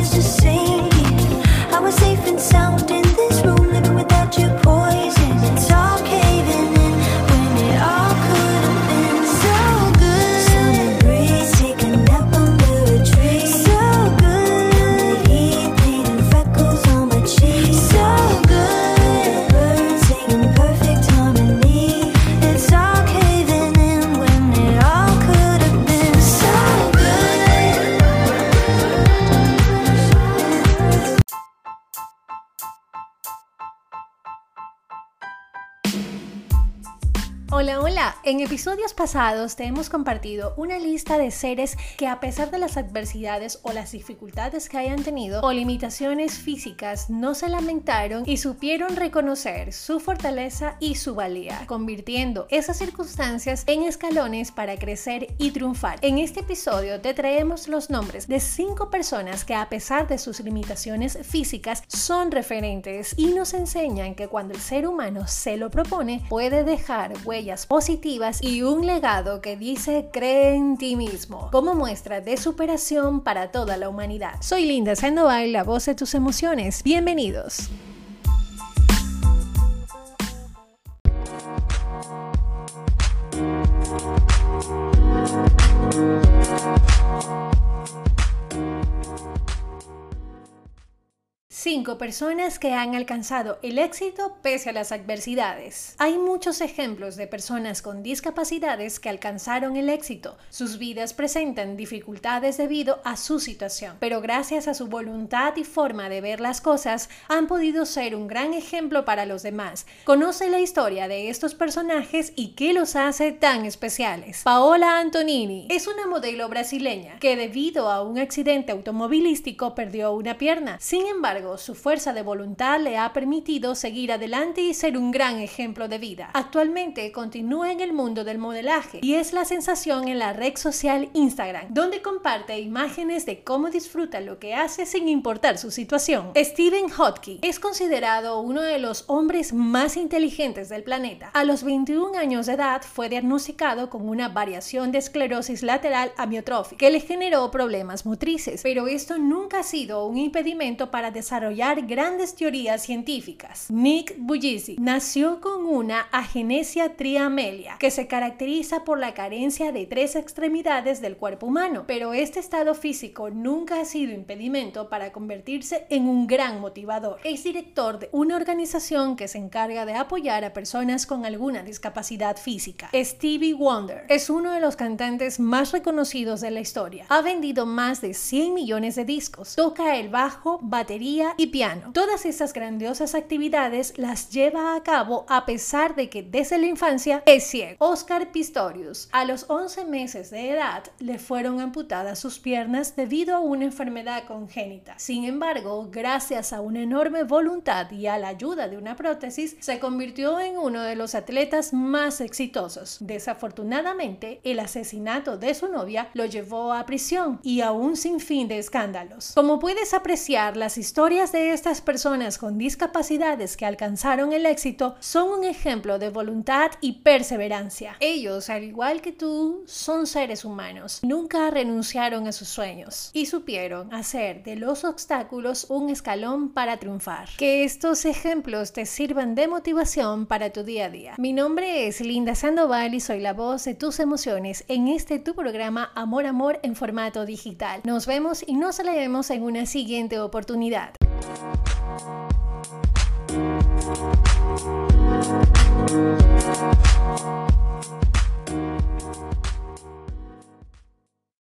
Isso de Hola, hola. En episodios pasados te hemos compartido una lista de seres que a pesar de las adversidades o las dificultades que hayan tenido o limitaciones físicas no se lamentaron y supieron reconocer su fortaleza y su valía, convirtiendo esas circunstancias en escalones para crecer y triunfar. En este episodio te traemos los nombres de cinco personas que a pesar de sus limitaciones físicas son referentes y nos enseñan que cuando el ser humano se lo propone puede dejar huellas positivas y un legado que dice cree en ti mismo, como muestra de superación para toda la humanidad. Soy Linda Sandoval, la voz de tus emociones. Bienvenidos. Cinco personas que han alcanzado el éxito pese a las adversidades. Hay muchos ejemplos de personas con discapacidades que alcanzaron el éxito. Sus vidas presentan dificultades debido a su situación, pero gracias a su voluntad y forma de ver las cosas han podido ser un gran ejemplo para los demás. Conoce la historia de estos personajes y qué los hace tan especiales. Paola Antonini es una modelo brasileña que debido a un accidente automovilístico perdió una pierna. Sin embargo, su fuerza de voluntad le ha permitido seguir adelante y ser un gran ejemplo de vida. Actualmente continúa en el mundo del modelaje y es la sensación en la red social Instagram, donde comparte imágenes de cómo disfruta lo que hace sin importar su situación. Stephen Hawking es considerado uno de los hombres más inteligentes del planeta. A los 21 años de edad fue diagnosticado con una variación de esclerosis lateral amiotrófica que le generó problemas motrices, pero esto nunca ha sido un impedimento para desarrollar grandes teorías científicas. Nick Bullisi nació con una agenesia triamelia, que se caracteriza por la carencia de tres extremidades del cuerpo humano, pero este estado físico nunca ha sido impedimento para convertirse en un gran motivador. Es director de una organización que se encarga de apoyar a personas con alguna discapacidad física. Stevie Wonder es uno de los cantantes más reconocidos de la historia. Ha vendido más de 100 millones de discos. Toca el bajo, batería y piano. Todas estas grandiosas actividades las lleva a cabo a pesar de que desde la infancia es ciego. Oscar Pistorius, a los 11 meses de edad, le fueron amputadas sus piernas debido a una enfermedad congénita. Sin embargo, gracias a una enorme voluntad y a la ayuda de una prótesis, se convirtió en uno de los atletas más exitosos. Desafortunadamente, el asesinato de su novia lo llevó a prisión y a un sinfín de escándalos. Como puedes apreciar, las historias de estas personas con discapacidades que alcanzaron el éxito son un ejemplo de voluntad y perseverancia. Ellos, al igual que tú, son seres humanos. Nunca renunciaron a sus sueños y supieron hacer de los obstáculos un escalón para triunfar. Que estos ejemplos te sirvan de motivación para tu día a día. Mi nombre es Linda Sandoval y soy la voz de tus emociones en este tu programa Amor Amor en formato digital. Nos vemos y nos leemos en una siguiente oportunidad.